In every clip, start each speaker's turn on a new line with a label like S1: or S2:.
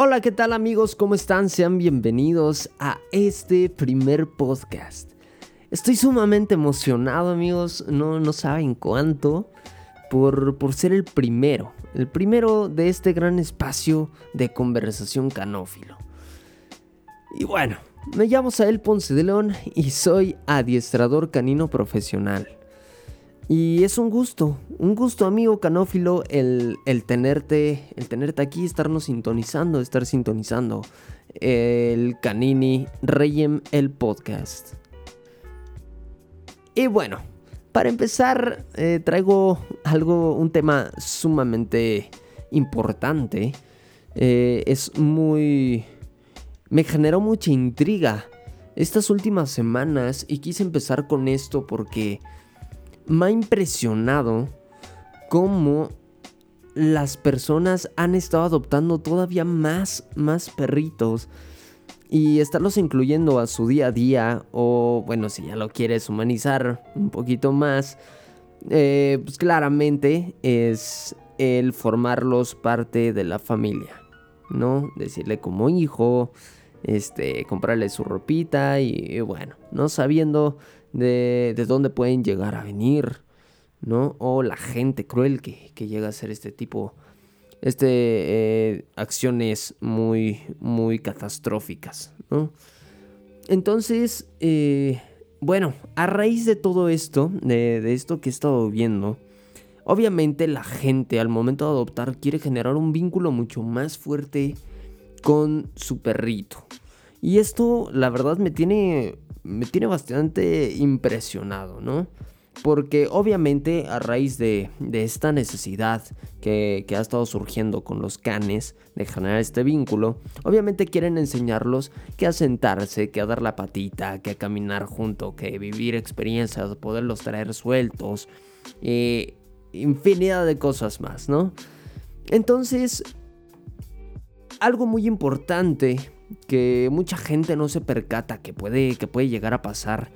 S1: Hola, ¿qué tal amigos? ¿Cómo están? Sean bienvenidos a este primer podcast. Estoy sumamente emocionado amigos, no, no saben cuánto, por, por ser el primero, el primero de este gran espacio de conversación canófilo. Y bueno, me llamo Sael Ponce de León y soy adiestrador canino profesional. Y es un gusto, un gusto amigo canófilo el, el, tenerte, el tenerte aquí, estarnos sintonizando, estar sintonizando el Canini Reyem el podcast. Y bueno, para empezar eh, traigo algo, un tema sumamente importante. Eh, es muy... me generó mucha intriga estas últimas semanas y quise empezar con esto porque me ha impresionado cómo las personas han estado adoptando todavía más, más perritos y estarlos incluyendo a su día a día o bueno, si ya lo quieres humanizar un poquito más, eh, pues claramente es el formarlos parte de la familia, ¿no? Decirle como hijo, este, comprarle su ropita y, bueno, no sabiendo de, de, dónde pueden llegar a venir, ¿no? O la gente cruel que, que llega a ser este tipo, este, eh, acciones muy, muy catastróficas, ¿no? Entonces, eh, bueno, a raíz de todo esto, de, de esto que he estado viendo, obviamente la gente al momento de adoptar quiere generar un vínculo mucho más fuerte con su perrito. Y esto, la verdad, me tiene, me tiene bastante impresionado, ¿no? Porque obviamente a raíz de, de esta necesidad que, que, ha estado surgiendo con los canes de generar este vínculo, obviamente quieren enseñarlos que a sentarse, que a dar la patita, que a caminar junto, que vivir experiencias, poderlos traer sueltos, eh, infinidad de cosas más, ¿no? Entonces, algo muy importante que mucha gente no se percata que puede, que puede llegar a pasar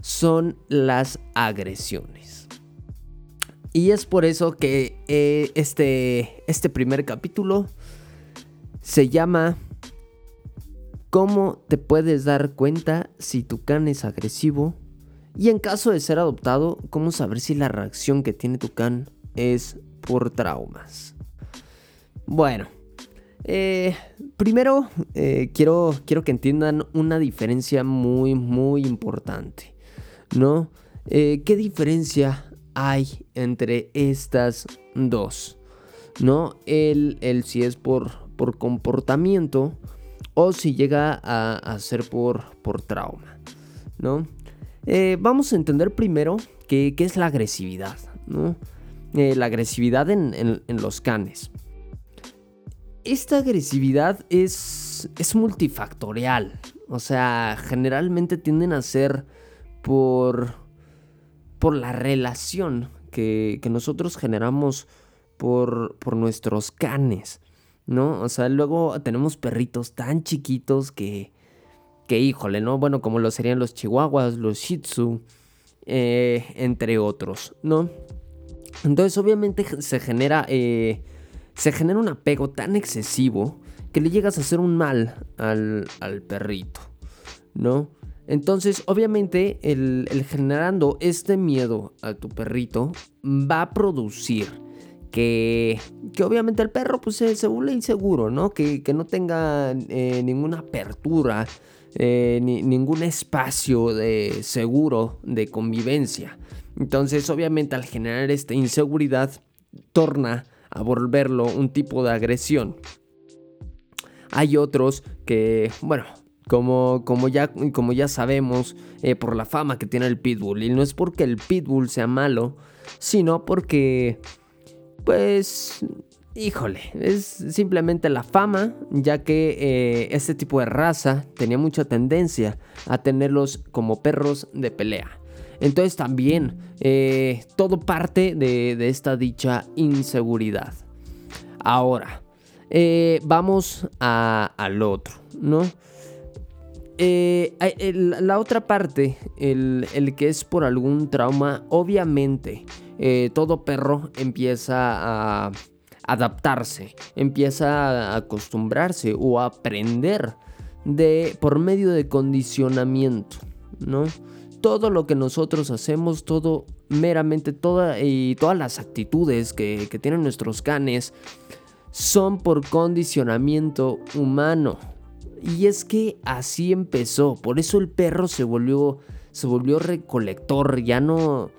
S1: son las agresiones. Y es por eso que eh, este, este primer capítulo se llama ¿Cómo te puedes dar cuenta si tu can es agresivo? Y en caso de ser adoptado, ¿cómo saber si la reacción que tiene tu can es por traumas? Bueno, eh, primero eh, quiero, quiero que entiendan una diferencia muy, muy importante. ¿No? Eh, ¿Qué diferencia hay entre estas dos? ¿No? El, el si es por, por comportamiento o si llega a, ser por, por trauma. ¿No? Vamos a entender primero qué, es la agresividad. ¿no? La agresividad en, en los canes esta agresividad es, es multifactorial. O sea, generalmente tienden a ser por, por la relación que, que nosotros generamos por, por nuestros canes. ¿No? O sea, luego tenemos perritos tan chiquitos que, que híjole, ¿no? Bueno, como lo serían los chihuahuas, los shih tzu, eh, entre otros, ¿no? Entonces, obviamente se genera eh, se genera un apego tan excesivo que le llegas a hacer un mal al, al perrito, ¿no? Entonces, obviamente, el, generando este miedo a tu perrito va a producir que, que obviamente el perro pues, se, se vuelve inseguro, ¿no? Que, que no tenga eh, ninguna apertura, eh, ni, ningún espacio de seguro de convivencia. Entonces, obviamente, al generar esta inseguridad, torna a volverlo un tipo de agresión. Hay otros que, bueno, como, como, ya, como ya sabemos eh, por la fama que tiene el pitbull, y no es porque el pitbull sea malo, sino porque, pues, híjole, es simplemente la fama, ya que eh, este tipo de raza tenía mucha tendencia a tenerlos como perros de pelea. Entonces también eh, todo parte de, esta dicha inseguridad. Ahora, eh, vamos a, al otro, ¿no? Eh, la otra parte, el, el, que es por algún trauma, obviamente todo perro empieza a, adaptarse, empieza a acostumbrarse o a aprender de por medio de condicionamiento, ¿no? Todo lo que nosotros hacemos, todo meramente toda y todas las actitudes que, que tienen nuestros canes son por condicionamiento humano. Y es que así empezó, por eso el perro se volvió se volvió recolector, ya no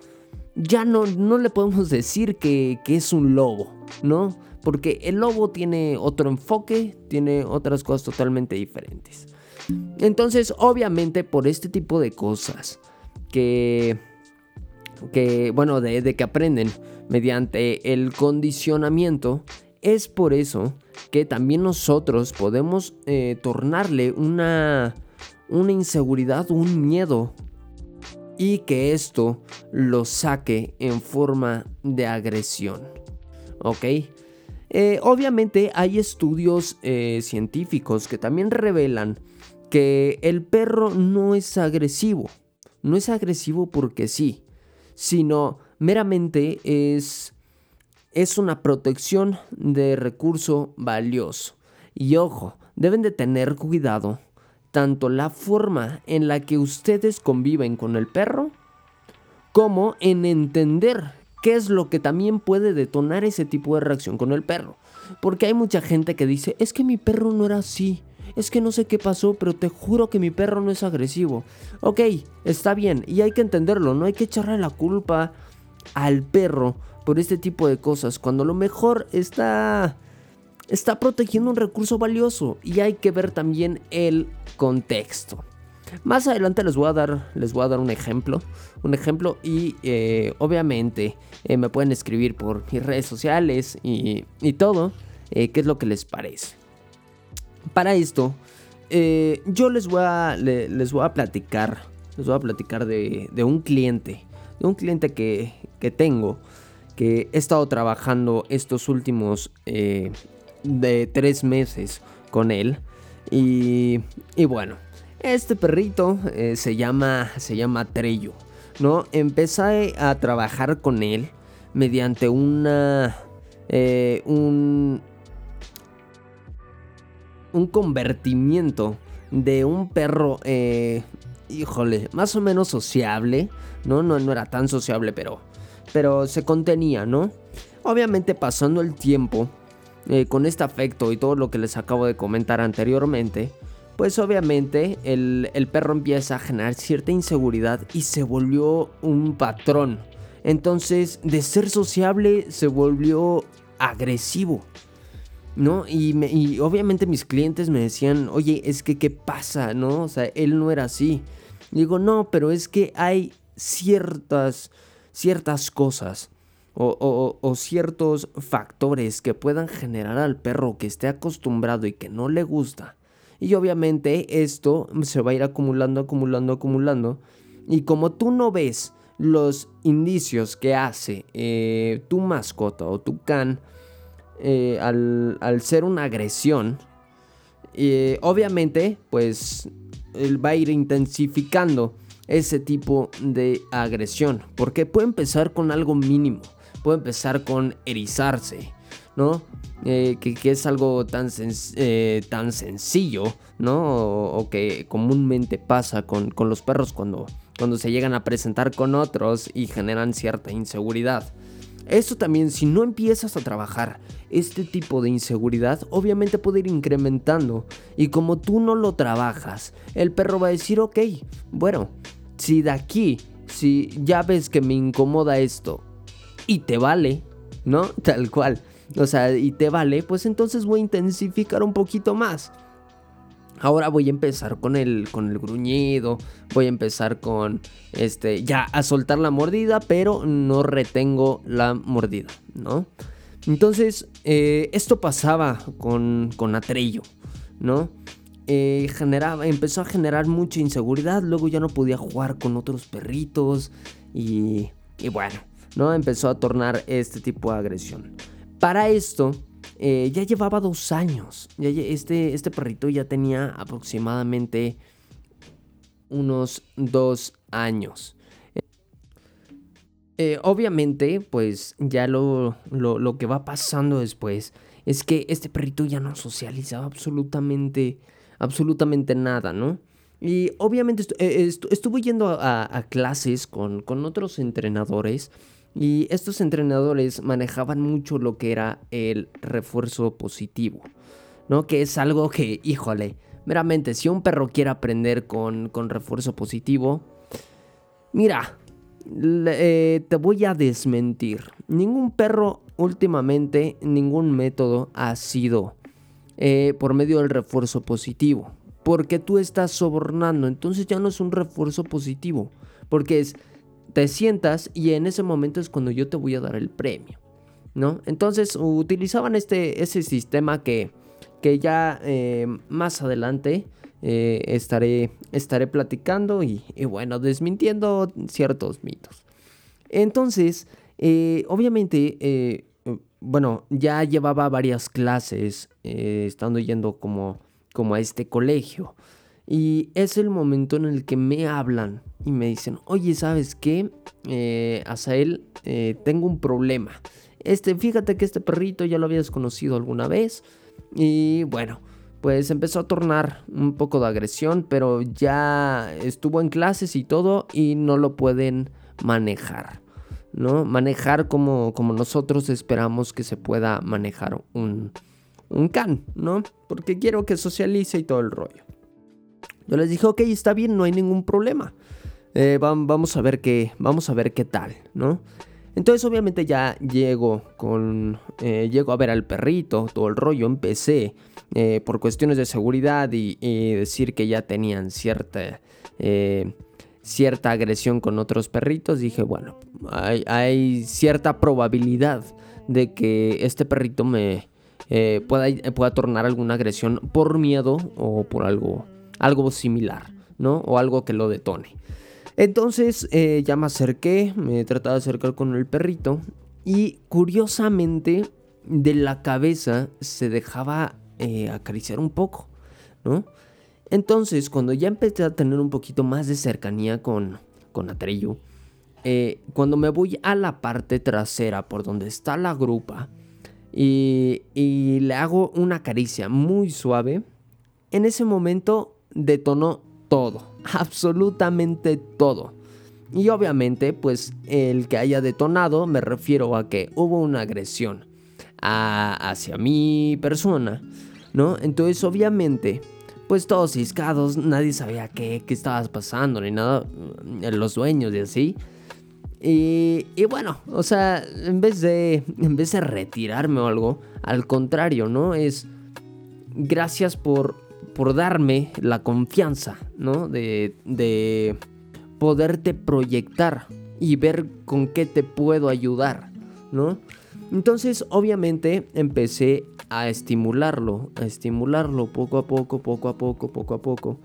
S1: ya no, no le podemos decir que, que es un lobo, ¿no? Porque el lobo tiene otro enfoque, tiene otras cosas totalmente diferentes. Entonces, obviamente, por este tipo de cosas que, que bueno, de, que aprenden mediante el condicionamiento, es por eso que también nosotros podemos eh, tornarle una, una inseguridad, un miedo y que esto lo saque en forma de agresión. ¿Ok? Eh, obviamente hay estudios eh, científicos que también revelan que el perro no es agresivo. No es agresivo porque sí, sino meramente es, es una protección de recurso valioso. Y ojo, deben de tener cuidado tanto la forma en la que ustedes conviven con el perro, como en entender qué es lo que también puede detonar ese tipo de reacción con el perro. Porque hay mucha gente que dice, es que mi perro no era así, es que no sé qué pasó, pero te juro que mi perro no es agresivo. Ok, está bien, y hay que entenderlo, no hay que echarle la culpa al perro por este tipo de cosas, cuando lo mejor está está protegiendo un recurso valioso y hay que ver también el contexto. Más adelante les voy a dar, les voy a dar un ejemplo, un ejemplo y eh, obviamente eh, me pueden escribir por mis redes sociales y, todo, eh, qué es lo que les parece. Para esto, yo les voy a, les voy a platicar, les voy a platicar de, un cliente, de un cliente que, que, tengo, que he estado trabajando estos últimos de tres meses con él. Y, y bueno, este perrito eh, se llama, se llama Trello, ¿no? Empecé a trabajar con él mediante una, eh, un, un convertimiento de un perro, eh, híjole, más o menos sociable, ¿no? No, no era tan sociable, pero, pero se contenía, ¿no? Obviamente pasando el tiempo, eh, con este afecto y todo lo que les acabo de comentar anteriormente, pues obviamente el, perro empieza a generar cierta inseguridad y se volvió un patrón. Entonces, de ser sociable se volvió agresivo. ¿No? Y, y, obviamente mis clientes me decían, oye, es que qué pasa, ¿no? O sea, él no era así. digo, no, pero es que hay ciertas, ciertas cosas o, ciertos factores que puedan generar al perro que esté acostumbrado y que no le gusta. Y obviamente esto se va a ir acumulando, acumulando, acumulando. Y como tú no ves los indicios que hace eh, tu mascota o tu can eh, al, ser una agresión, eh, obviamente pues él va a ir intensificando ese tipo de agresión. Porque puede empezar con algo mínimo puede empezar con erizarse, ¿no? Eh, que, es algo tan, tan sencillo, ¿no? O, que comúnmente pasa con, los perros cuando, cuando se llegan a presentar con otros y generan cierta inseguridad. Eso también, si no empiezas a trabajar este tipo de inseguridad, obviamente puede ir incrementando. Y como tú no lo trabajas, el perro va a decir, ok, bueno, si de aquí, si ya ves que me incomoda esto, y te vale, ¿no? Tal cual. O sea, y te vale, pues entonces voy a intensificar un poquito más. Ahora voy a empezar con el, con el gruñido, voy a empezar con, este, ya a soltar la mordida, pero no retengo la mordida, ¿no? Entonces, eh, esto pasaba con, con Atrello, ¿no? Eh, generaba, empezó a generar mucha inseguridad, luego ya no podía jugar con otros perritos y, y bueno, ¿no? Empezó a tornar este tipo de agresión. Para esto, eh, ya llevaba dos años. este, este perrito ya tenía aproximadamente unos dos años. eh, obviamente, pues ya lo, lo, que va pasando después es que este perrito ya no socializaba absolutamente, absolutamente nada, ¿no? Y obviamente eh, estuvo yendo a, clases con, con, otros entrenadores y estos entrenadores manejaban mucho lo que era el refuerzo positivo, ¿no? Que es algo que, híjole, meramente si un perro quiere aprender con, con refuerzo positivo, mira, eh, te voy a desmentir. Ningún perro últimamente, ningún método ha sido eh, por medio del refuerzo positivo. Porque tú estás sobornando. Entonces ya no es un refuerzo positivo. Porque es, te sientas y en ese momento es cuando yo te voy a dar el premio. ¿No? Entonces utilizaban este, ese sistema que, que ya eh, más adelante eh, estaré, estaré platicando y, bueno, desmintiendo ciertos mitos. Entonces, eh, obviamente, bueno, ya llevaba varias clases estando yendo como, como a este colegio. Y es el momento en el que me hablan y me dicen, oye, ¿sabes qué? Eh, Azael, tengo un problema. Este, fíjate que este perrito ya lo habías conocido alguna vez. Y bueno, pues empezó a tornar un poco de agresión, pero ya estuvo en clases y todo y no lo pueden manejar, ¿no? Manejar como, como nosotros esperamos que se pueda manejar un, un can, ¿no? Porque quiero que socialice y todo el rollo. Yo les dije, ok, está bien, no hay ningún problema. Eh, vamos a ver qué, vamos a ver qué tal, ¿no? Entonces obviamente ya llego con, eh, llego a ver al perrito, todo el rollo, empecé eh, por cuestiones de seguridad y, decir que ya tenían cierta, cierta agresión con otros perritos, dije, bueno, hay, cierta probabilidad de que este perrito me pueda, pueda tornar alguna agresión por miedo o por algo, algo similar, ¿no? O algo que lo detone. Entonces eh, ya me acerqué, me trataba de acercar con el perrito y curiosamente de la cabeza se dejaba eh, acariciar un poco, ¿no? Entonces cuando ya empecé a tener un poquito más de cercanía con, con Atreyu, eh, cuando me voy a la parte trasera por donde está la grupa y, y le hago una caricia muy suave, en ese momento detonó todo absolutamente todo. Y obviamente, pues el que haya detonado, me refiero a que hubo una agresión hacia mi persona, ¿no? Entonces, obviamente, pues todos ciscados, nadie sabía qué, qué estaba pasando, ni nada, los dueños y así. Y, y, bueno, o sea, en vez de en vez de retirarme o algo, al contrario, ¿no? Es gracias por por darme la confianza, ¿no? De, de poderte proyectar y ver con qué te puedo ayudar, ¿no? Entonces, obviamente, empecé a estimularlo, a estimularlo poco a poco, poco a poco, poco a poco,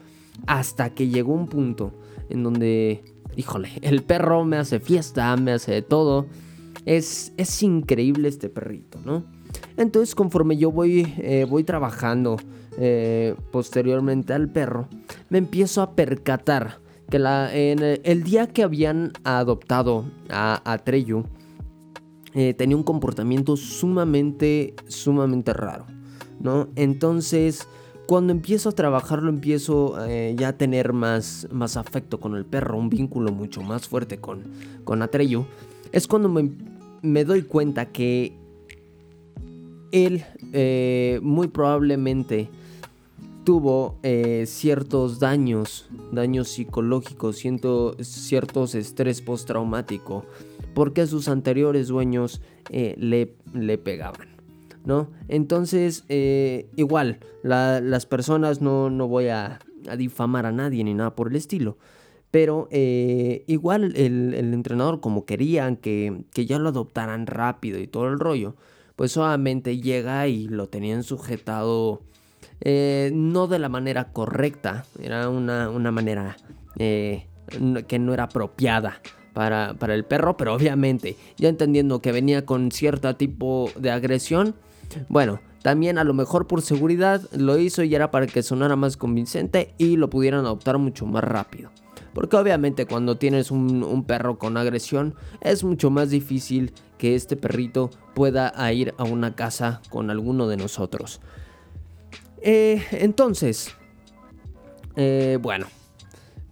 S1: hasta que llegó un punto en donde, híjole, el perro me hace fiesta, me hace de todo. Es, es increíble este perrito, ¿no? Entonces, conforme yo voy, eh, voy trabajando eh, posteriormente al perro, me empiezo a percatar que la, en el, día que habían adoptado a, a eh, tenía un comportamiento sumamente, sumamente raro, ¿no? Entonces, cuando empiezo a trabajarlo, empiezo eh, ya a tener más, más afecto con el perro, un vínculo mucho más fuerte con, con Atreyu, es cuando me, me doy cuenta que él muy probablemente tuvo eh, ciertos daños, daños psicológicos, ciertos estrés postraumático, porque sus anteriores dueños eh, le, le, pegaban. ¿No? Entonces, eh, igual, las personas no, no voy a, difamar a nadie ni nada por el estilo. Pero igual el, entrenador, como querían que, ya lo adoptaran rápido y todo el rollo, pues solamente llega y lo tenían sujetado eh, no de la manera correcta, era una, manera eh, que no era apropiada para, el perro, pero obviamente ya entendiendo que venía con cierto tipo de agresión, bueno, también a lo mejor por seguridad lo hizo y era para que sonara más convincente y lo pudieran adoptar mucho más rápido. Porque obviamente cuando tienes un, perro con agresión es mucho más difícil que este perrito pueda ir a una casa con alguno de nosotros. Eh, entonces, eh, bueno,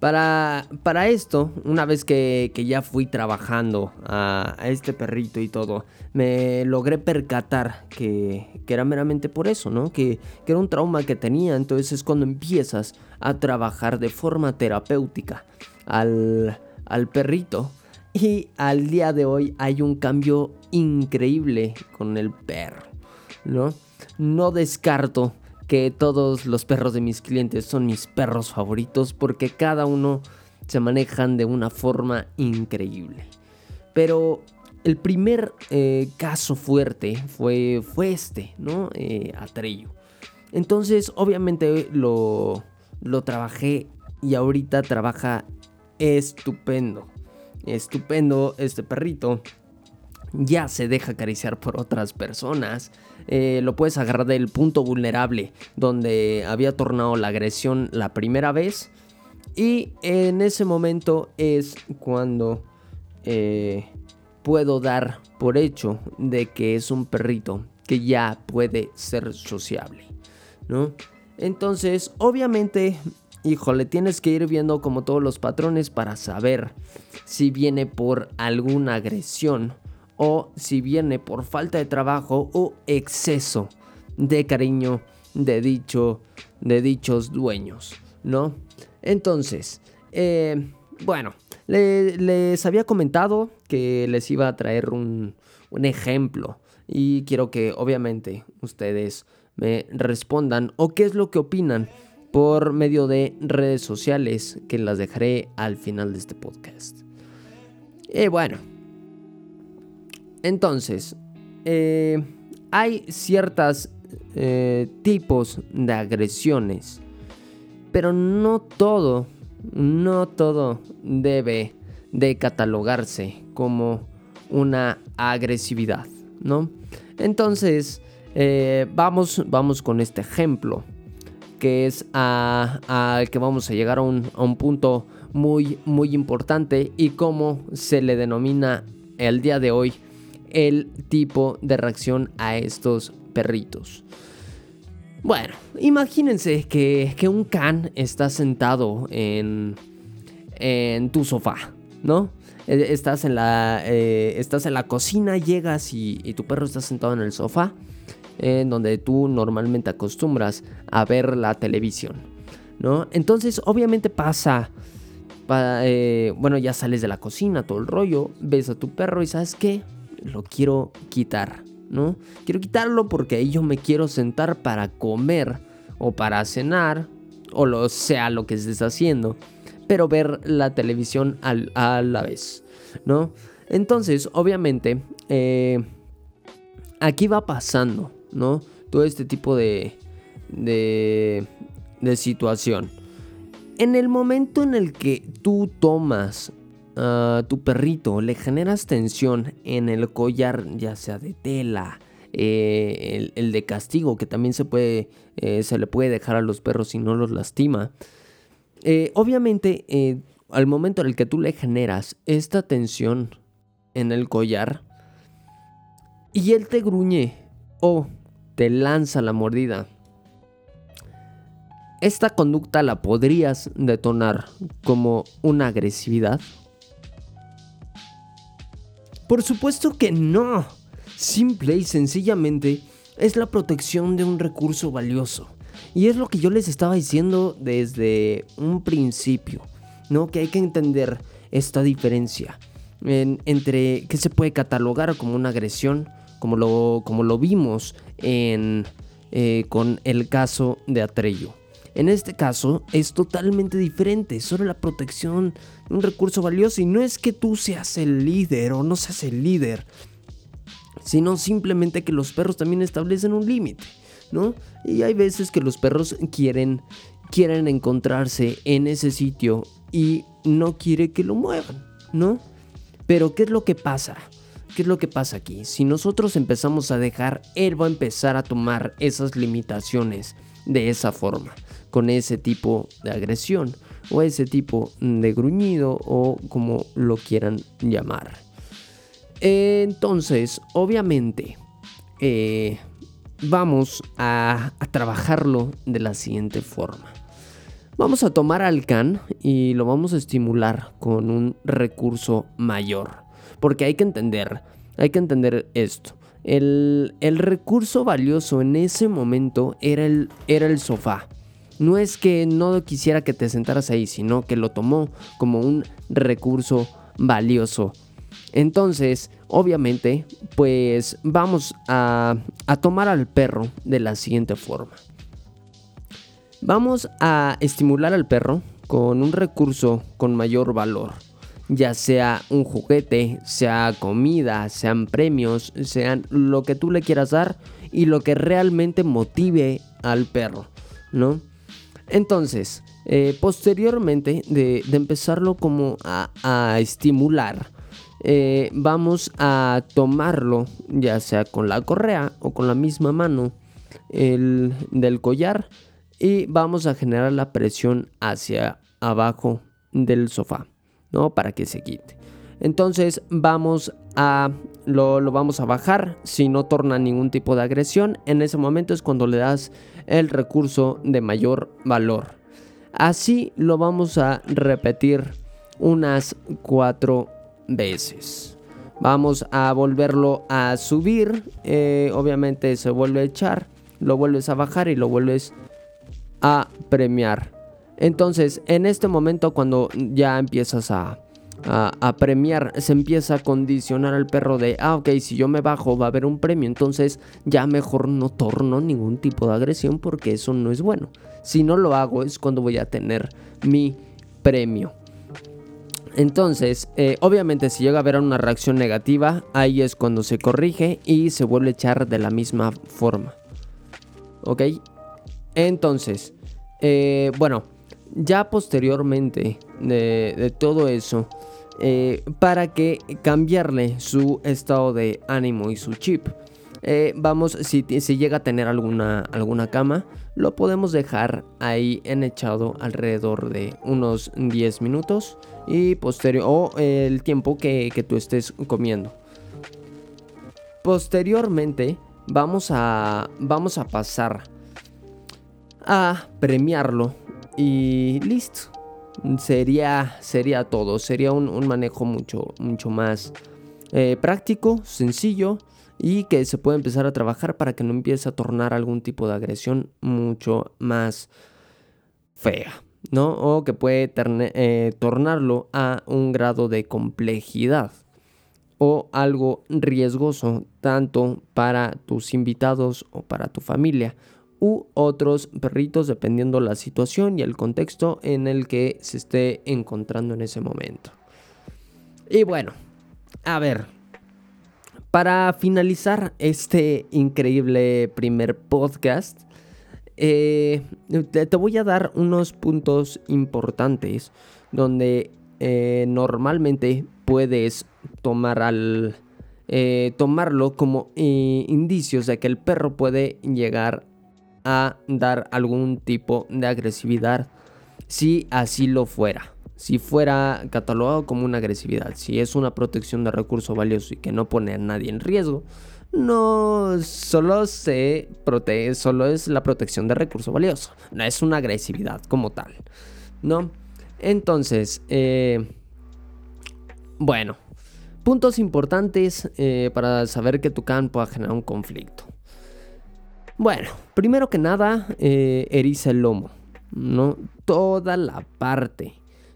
S1: para, para esto, una vez que, ya fui trabajando a, este perrito y todo, me logré percatar que, era meramente por eso, ¿no? Que, era un trauma que tenía. Entonces es cuando empiezas a trabajar de forma terapéutica al, al perrito. Y al día de hoy hay un cambio increíble con el perro, ¿no? No descarto que todos los perros de mis clientes son mis perros favoritos porque cada uno se manejan de una forma increíble. Pero el primer eh, caso fuerte fue, fue este, ¿no? Eh, Atrello. Entonces, obviamente lo, lo trabajé y ahorita trabaja estupendo. Estupendo este perrito. Ya se deja acariciar por otras personas. Eh, lo puedes agarrar del punto vulnerable donde había tornado la agresión la primera vez. Y en ese momento es cuando eh, puedo dar por hecho de que es un perrito que ya puede ser sociable, ¿no? Entonces, obviamente, híjole, tienes que ir viendo como todos los patrones para saber si viene por alguna agresión o si viene por falta de trabajo o exceso de cariño de, dicho, de dichos dueños, ¿no? Entonces, eh, bueno, les había comentado que les iba a traer un, un ejemplo y quiero que obviamente ustedes me respondan o qué es lo que opinan por medio de redes sociales que las dejaré al final de este podcast. Y eh, bueno, entonces, eh, hay ciertos eh, tipos de agresiones, pero no todo, no todo debe de catalogarse como una agresividad, ¿no? Entonces, eh, vamos, vamos con este ejemplo, que es al que vamos a llegar a un, a un punto muy, muy importante y cómo se le denomina el día de hoy el tipo de reacción a estos perritos. Bueno, imagínense que, un can está sentado en, en tu sofá, ¿no? Eh, estás en la, eh, estás en la cocina, llegas y, tu perro está sentado en el sofá, en donde tú normalmente acostumbras a ver la televisión, ¿no? Entonces, obviamente pasa, eh, bueno, ya sales de la cocina, todo el rollo, ves a tu perro y sabes qué, lo quiero quitar, ¿no? Quiero quitarlo porque ahí yo me quiero sentar para comer o para cenar o lo sea lo que estés haciendo, pero ver la televisión a la vez, ¿no? Entonces, obviamente, eh, aquí va pasando, ¿no? Todo este tipo de, de, de situación. En el momento en el que tú tomas a tu perrito le generas tensión en el collar, ya sea de tela, eh, el, de castigo, que también se, puede, eh, se le puede dejar a los perros si no los lastima. Eh, obviamente, al momento en el que tú le generas esta tensión en el collar y él te gruñe o te lanza la mordida, esta conducta la podrías detonar como una agresividad por supuesto que no. Simple y sencillamente es la protección de un recurso valioso. Y es lo que yo les estaba diciendo desde un principio, ¿no? Que hay que entender esta diferencia entre qué se puede catalogar como una agresión, como lo, como lo vimos en, eh, con el caso de Atrello. En este caso es totalmente diferente, sobre la protección un recurso valioso y no es que tú seas el líder o no seas el líder, sino simplemente que los perros también establecen un límite, ¿no? Y hay veces que los perros quieren quieren encontrarse en ese sitio y no quiere que lo muevan, ¿no? Pero ¿qué es lo que pasa? ¿Qué es lo que pasa aquí? Si nosotros empezamos a dejar, él va a empezar a tomar esas limitaciones de esa forma con ese tipo de agresión. o ese tipo de gruñido o como lo quieran llamar. Entonces, obviamente, eh, vamos a, trabajarlo de la siguiente forma. Vamos a tomar al can y lo vamos a estimular con un recurso mayor. Porque hay que entender, hay que entender esto. El, recurso valioso en ese momento era el, era el sofá. No es que no quisiera que te sentaras ahí, sino que lo tomó como un recurso valioso. Entonces, obviamente, pues vamos a, a tomar al perro de la siguiente forma. Vamos a estimular al perro con un recurso con mayor valor, ya sea un juguete, sea comida, sean premios, sean lo que tú le quieras dar y lo que realmente motive al perro, ¿no? Entonces, eh, posteriormente de, empezarlo como a estimular, eh, vamos a tomarlo ya sea con la correa o con la misma mano del collar y vamos a generar la presión hacia abajo del sofá, ¿no? Para que se quite. Entonces vamos a lo, lo, vamos a bajar si no torna ningún tipo de agresión. En ese momento es cuando le das el recurso de mayor valor. Así lo vamos a repetir unas cuatro veces. Vamos a volverlo a subir. Eh, obviamente se vuelve a echar. Lo vuelves a bajar y lo vuelves a premiar. Entonces, en este momento, cuando ya empiezas a, premiar, se empieza a condicionar al perro de, ah, ok, si yo me bajo va a haber un premio, entonces ya mejor no torno ningún tipo de agresión porque eso no es bueno. Si no lo hago es cuando voy a tener mi premio. Entonces, eh, obviamente si llega a haber una reacción negativa, ahí es cuando se corrige y se vuelve a echar de la misma forma. ¿Ok? Entonces, eh, bueno, ya posteriormente de, todo eso, eh, para que cambiarle su estado de ánimo y su chip, vamos, si, si, llega a tener alguna, alguna cama, lo podemos dejar ahí en echado alrededor de unos 10 minutos y posterior o el tiempo que, tú estés comiendo. Posteriormente vamos a, vamos a pasar a premiarlo y listo. Sería, sería todo, sería un, manejo mucho, mucho más eh, práctico, sencillo y que se puede empezar a trabajar para que no empiece a tornar algún tipo de agresión mucho más fea. ¿no? O que puede eh, tornarlo a un grado de complejidad o algo riesgoso tanto para tus invitados o para tu familia u otros perritos dependiendo la situación y el contexto en el que se esté encontrando en ese momento. Y bueno, a ver, para finalizar este increíble primer podcast, eh, te, voy a dar unos puntos importantes donde eh, normalmente puedes tomar al, eh, tomarlo como indicios de que el perro puede llegar a dar algún tipo de agresividad si así lo fuera. Si fuera catalogado como una agresividad, si es una protección de recurso valioso y que no pone a nadie en riesgo, no solo se protege, solo es la protección de recurso valioso, no es una agresividad como tal, ¿no? Entonces, eh, bueno, puntos importantes eh, para saber que tu can pueda generar un conflicto. Bueno, primero que nada, eh, eriza el lomo, ¿no? Toda la parte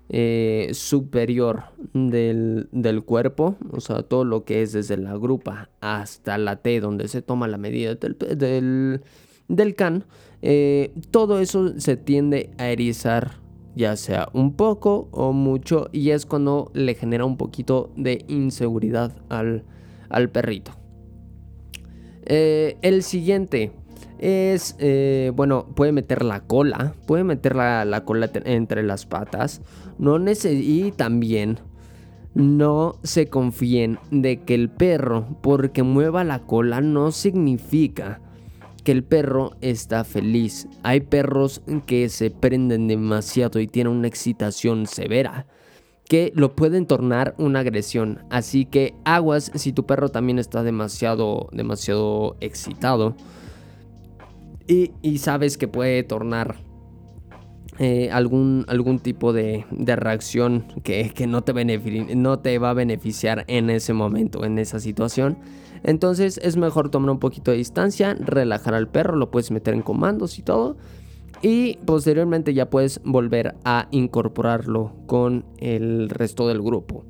S1: eh, superior del, cuerpo, o sea, todo lo que es desde la grupa hasta la T, donde se toma la medida del, del, can, eh, todo eso se tiende a erizar, ya sea un poco o mucho, y es cuando le genera un poquito de inseguridad al, al perrito. El siguiente es, bueno, puede meter la cola, puede meter la, la cola entre las patas, no y también no se confíen de que el perro, porque mueva la cola, no significa que el perro está feliz. Hay perros que se prenden demasiado y tienen una excitación severa que lo pueden tornar una agresión. Así que aguas si tu perro también está demasiado, demasiado excitado y, sabes que puede tornar eh, algún, algún tipo de, reacción que, no, te no te va a beneficiar en ese momento, en esa situación. Entonces es mejor tomar un poquito de distancia, relajar al perro, lo puedes meter en comandos y todo. Y posteriormente ya puedes volver a incorporarlo con el resto del grupo.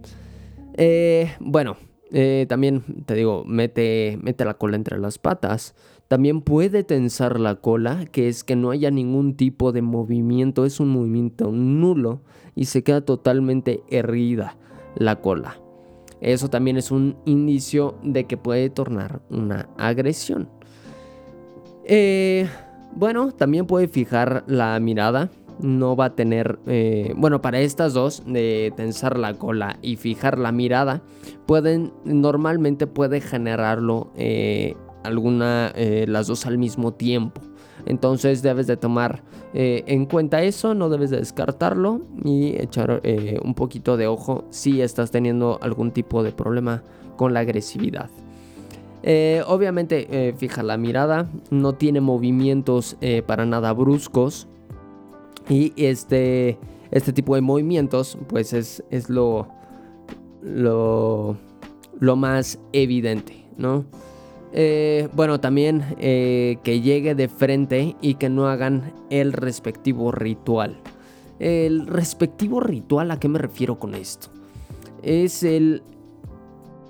S1: Eh, bueno, eh, también te digo, mete, mete la cola entre las patas. También puede tensar la cola, que es que no haya ningún tipo de movimiento, es un movimiento nulo y se queda totalmente herida la cola. Eso también es un indicio de que puede tornar una agresión. Eh, bueno, también puede fijar la mirada. No va a tener, eh, bueno, para estas dos, de tensar la cola y fijar la mirada, pueden, normalmente puede generarlo eh, alguna, las dos al mismo tiempo. Entonces debes de tomar eh, en cuenta eso, no debes de descartarlo y echar eh, un poquito de ojo si estás teniendo algún tipo de problema con la agresividad. Eh, obviamente fija la mirada, no tiene movimientos para nada bruscos y este, este tipo de movimientos pues es, es lo, lo, lo más evidente, ¿no? Eh, bueno, también eh, que llegue de frente y que no hagan el respectivo ritual. El respectivo ritual, ¿a qué me refiero con esto? Es el,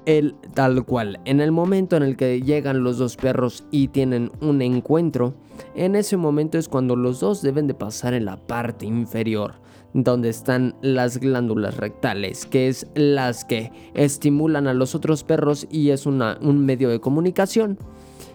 S1: el tal cual. En el momento en el que llegan los dos perros y tienen un encuentro, en ese momento es cuando los dos deben de pasar en la parte inferior donde están las glándulas rectales, que es las que estimulan a los otros perros y es un medio de comunicación.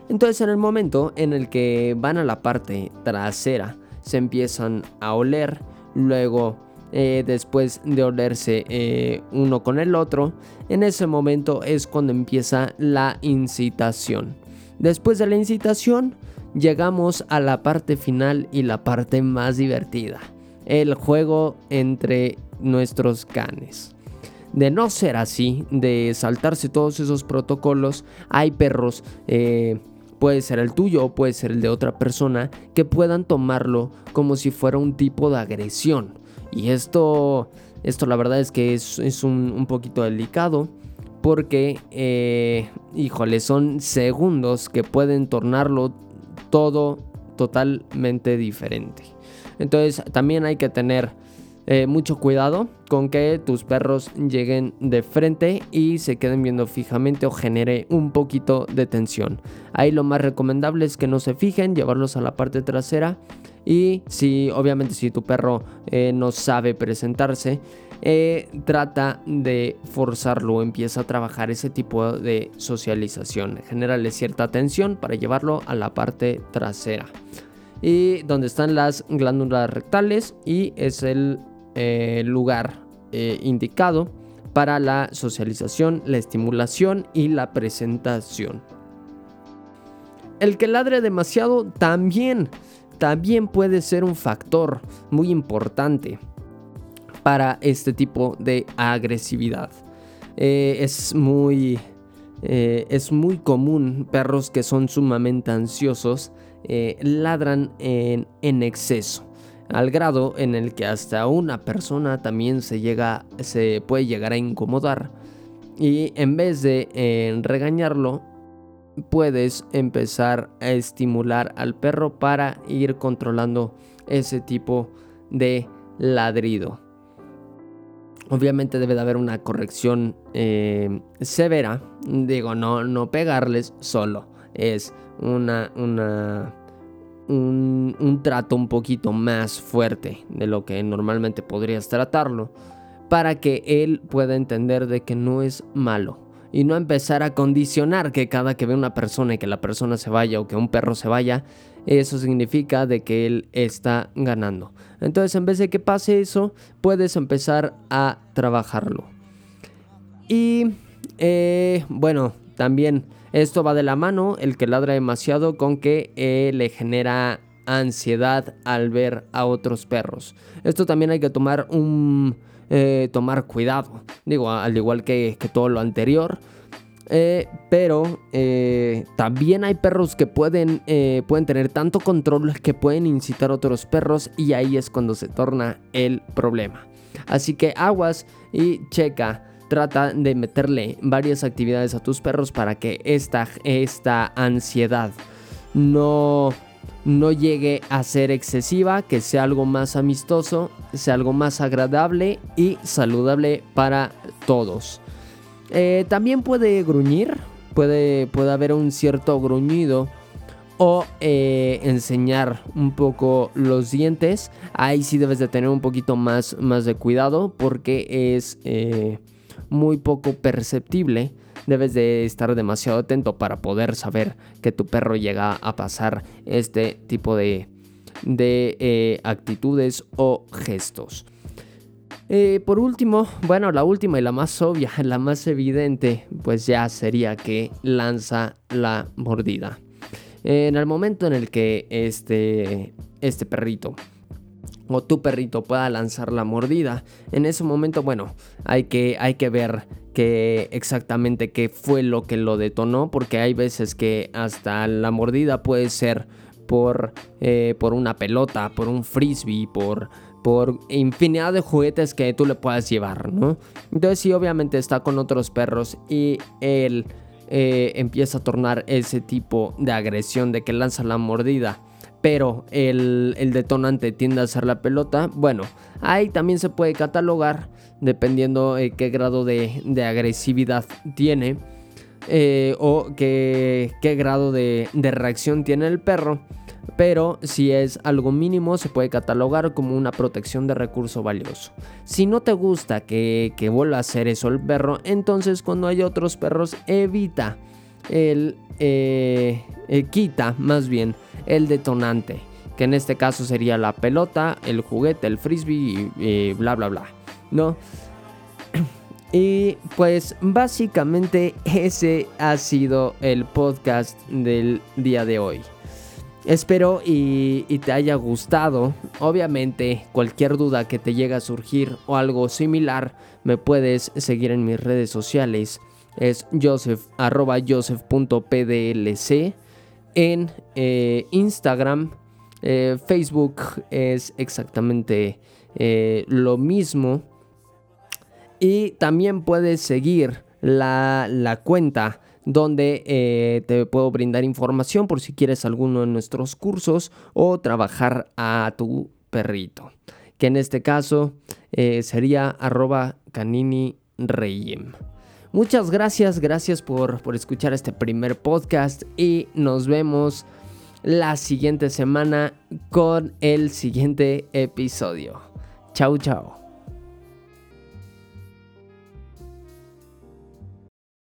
S1: Entonces en el momento en el que van a la parte trasera, se empiezan a oler, luego eh, después de olerse eh, uno con el otro, en ese momento es cuando empieza la incitación. Después de la incitación, llegamos a la parte final y la parte más divertida el juego entre nuestros canes. De no ser así, de saltarse todos esos protocolos, hay perros, eh, puede ser el tuyo o puede ser el de otra persona, que puedan tomarlo como si fuera un tipo de agresión. Y esto, esto la verdad es que es, un, poquito delicado porque, eh, híjole, son segundos que pueden tornarlo todo totalmente diferente. Entonces también hay que tener eh, mucho cuidado con que tus perros lleguen de frente y se queden viendo fijamente o genere un poquito de tensión. Ahí lo más recomendable es que no se fijen, llevarlos a la parte trasera y si obviamente si tu perro eh, no sabe presentarse, eh, trata de forzarlo, empieza a trabajar ese tipo de socialización, generarle cierta atención para llevarlo a la parte trasera y donde están las glándulas rectales y es el eh, lugar eh, indicado para la socialización, la estimulación y la presentación. El que ladre demasiado también, también puede ser un factor muy importante para este tipo de agresividad. Eh, es muy es muy común perros que son sumamente ansiosos eh, ladran en, exceso. Al grado en el que hasta una persona también se llega se puede llegar a incomodar. Y en vez de eh, regañarlo puedes empezar a estimular al perro para ir controlando ese tipo de ladrido. Obviamente debe de haber una corrección eh, severa. Digo no no pegarles solo es una, una un, un, trato un poquito más fuerte de lo que normalmente podrías tratarlo, para que él pueda entender de que no es malo y no empezar a condicionar que cada que ve una persona y que la persona se vaya o que un perro se vaya, eso significa de que él está ganando. Entonces, en vez de que pase eso, puedes empezar a trabajarlo. Y eh, bueno, también Esto va de la mano, el que ladra demasiado, con que eh, le genera ansiedad al ver a otros perros. Esto también hay que tomar un... Eh, tomar cuidado. Digo, al igual que, todo lo anterior. Eh, pero también hay perros que pueden, pueden tener tanto control que pueden incitar a otros perros y ahí es cuando se torna el problema. Así que aguas y checa trata de meterle varias actividades a tus perros para que esta, esta ansiedad no, no llegue a ser excesiva, que sea algo más amistoso, sea algo más agradable y saludable para todos. Eh, también puede gruñir, puede, puede haber un cierto gruñido o eh, enseñar un poco los dientes. Ahí sí debes de tener un poquito más, más de cuidado porque es... Eh, muy poco perceptible, debes de estar demasiado atento para poder saber que tu perro llega a pasar este tipo de, de eh, actitudes o gestos. Eh, por último, bueno, la última y la más obvia, la más evidente, pues ya sería que lanza la mordida. En el momento en el que este, este perrito o tu perrito pueda lanzar la mordida. En ese momento, bueno, hay que, hay que ver que exactamente qué fue lo que lo detonó, porque hay veces que hasta la mordida puede ser por, eh, por una pelota, por un frisbee, por, por infinidad de juguetes que tú le puedas llevar, ¿no? Entonces sí, obviamente está con otros perros y él eh, empieza a tornar ese tipo de agresión de que lanza la mordida pero el, detonante tiende a ser la pelota, bueno, ahí también se puede catalogar dependiendo eh, qué grado de, agresividad tiene eh, o qué, grado de, reacción tiene el perro. Pero si es algo mínimo se puede catalogar como una protección de recurso valioso. Si no te gusta que, vuelva a hacer eso el perro, entonces cuando hay otros perros evita el... Eh, quita más bien el detonante, que en este caso sería la pelota, el juguete, el frisbee y, bla bla bla, ¿no? Y pues básicamente ese ha sido el podcast del día de hoy. Espero y, te haya gustado. Obviamente, cualquier duda que te llegue a surgir o algo similar, me puedes seguir en mis redes sociales. Es joseph.pdlc en eh, Instagram. Eh, Facebook es exactamente eh, lo mismo. Y también puedes seguir la, la cuenta donde te puedo brindar información por si quieres alguno de nuestros cursos o trabajar a tu perrito. Que en este caso sería arroba canini reyem. Muchas gracias, gracias por, por escuchar este primer podcast y nos vemos la siguiente semana con el siguiente episodio. Chau, chao.